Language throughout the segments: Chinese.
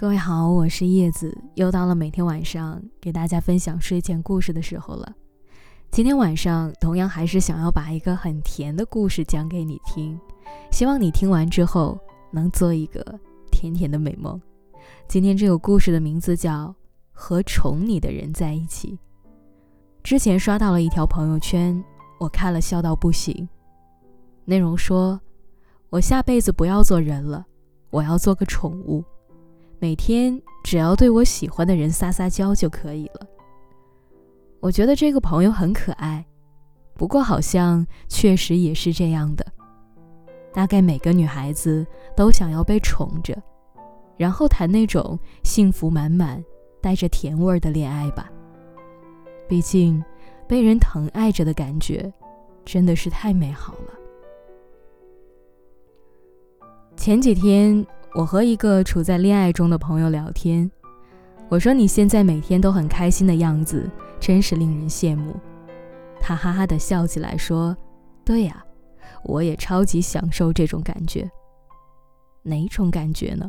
各位好，我是叶子，又到了每天晚上给大家分享睡前故事的时候了。今天晚上同样还是想要把一个很甜的故事讲给你听，希望你听完之后能做一个甜甜的美梦。今天这个故事的名字叫《和宠你的人在一起》。之前刷到了一条朋友圈，我看了笑到不行。内容说：“我下辈子不要做人了，我要做个宠物，每天只要对我喜欢的人撒撒娇就可以了。”我觉得这个朋友很可爱，不过好像确实也是这样的。大概每个女孩子都想要被宠着，然后谈那种幸福满满、带着甜味儿的恋爱吧。毕竟，被人疼爱着的感觉，真的是太美好了。前几天，我和一个处在恋爱中的朋友聊天，我说：“你现在每天都很开心的样子。”真是令人羡慕，他哈哈的笑起来说：“对呀，我也超级享受这种感觉。哪种感觉呢？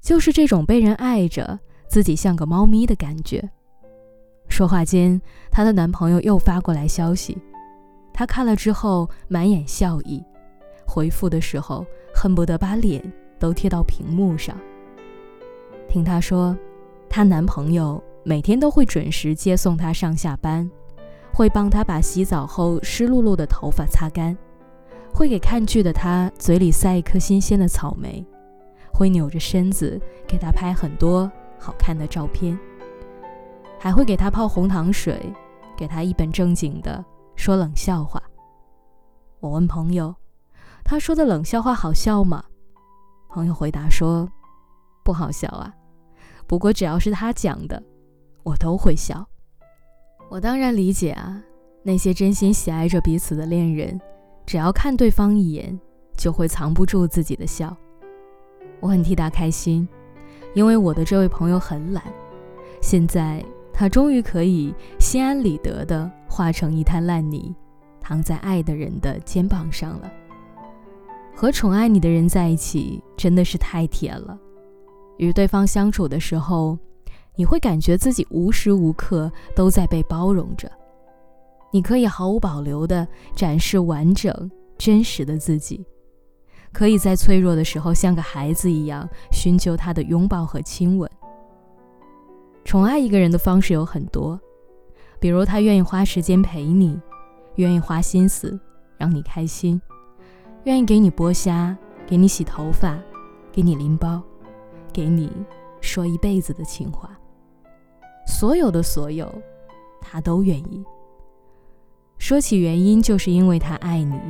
就是这种被人爱着，自己像个猫咪的感觉。”说话间，她的男朋友又发过来消息，她看了之后满眼笑意，回复的时候恨不得把脸都贴到屏幕上。听她说，她男朋友。每天都会准时接送她上下班，会帮她把洗澡后湿漉漉的头发擦干，会给看剧的她嘴里塞一颗新鲜的草莓，会扭着身子给她拍很多好看的照片，还会给她泡红糖水，给她一本正经的说冷笑话。我问朋友，他说的冷笑话好笑吗？朋友回答说，不好笑啊，不过只要是他讲的。我都会笑，我当然理解啊。那些真心喜爱着彼此的恋人，只要看对方一眼，就会藏不住自己的笑。我很替他开心，因为我的这位朋友很懒，现在他终于可以心安理得地化成一滩烂泥，躺在爱的人的肩膀上了。和宠爱你的人在一起，真的是太甜了。与对方相处的时候。你会感觉自己无时无刻都在被包容着，你可以毫无保留地展示完整、真实的自己，可以在脆弱的时候像个孩子一样寻求他的拥抱和亲吻。宠爱一个人的方式有很多，比如他愿意花时间陪你，愿意花心思让你开心，愿意给你剥虾，给你洗头发，给你拎包，给你说一辈子的情话。所有的所有，他都愿意。说起原因，就是因为他爱你。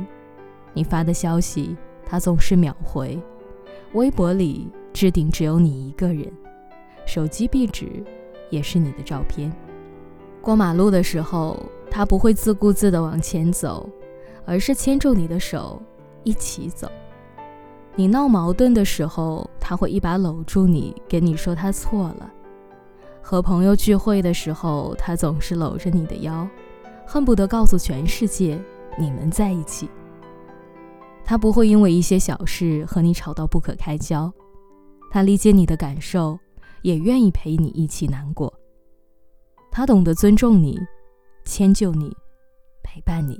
你发的消息，他总是秒回；微博里置顶只有你一个人，手机壁纸也是你的照片。过马路的时候，他不会自顾自地往前走，而是牵住你的手一起走。你闹矛盾的时候，他会一把搂住你，跟你说他错了。和朋友聚会的时候，他总是搂着你的腰，恨不得告诉全世界你们在一起。他不会因为一些小事和你吵到不可开交，他理解你的感受，也愿意陪你一起难过。他懂得尊重你，迁就你，陪伴你，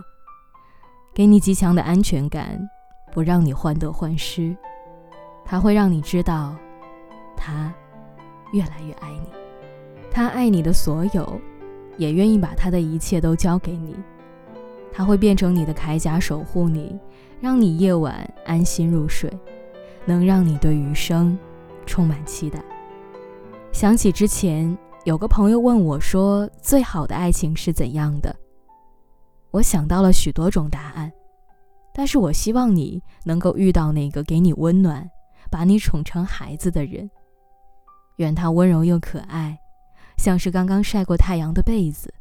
给你极强的安全感，不让你患得患失。他会让你知道，他越来越爱你。他爱你的所有，也愿意把他的一切都交给你。他会变成你的铠甲，守护你，让你夜晚安心入睡，能让你对余生充满期待。想起之前有个朋友问我说：“最好的爱情是怎样的？”我想到了许多种答案，但是我希望你能够遇到那个给你温暖、把你宠成孩子的人。愿他温柔又可爱。像是刚刚晒过太阳的被子，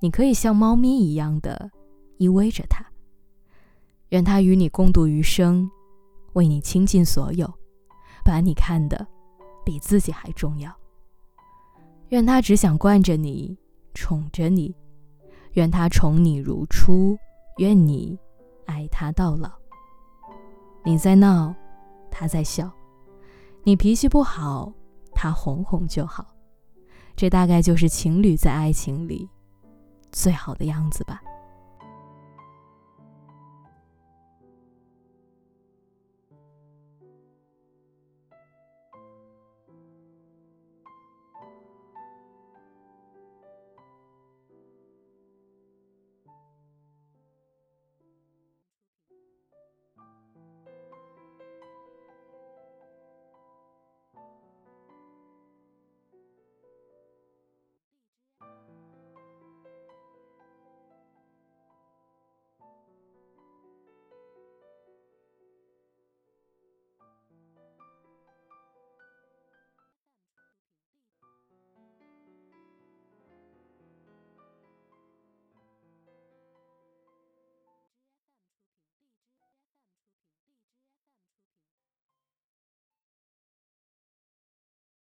你可以像猫咪一样的依偎着他。愿他与你共度余生，为你倾尽所有，把你看得比自己还重要。愿他只想惯着你，宠着你。愿他宠你如初，愿你爱他到老。你在闹，他在笑。你脾气不好，他哄哄就好。这大概就是情侣在爱情里最好的样子吧。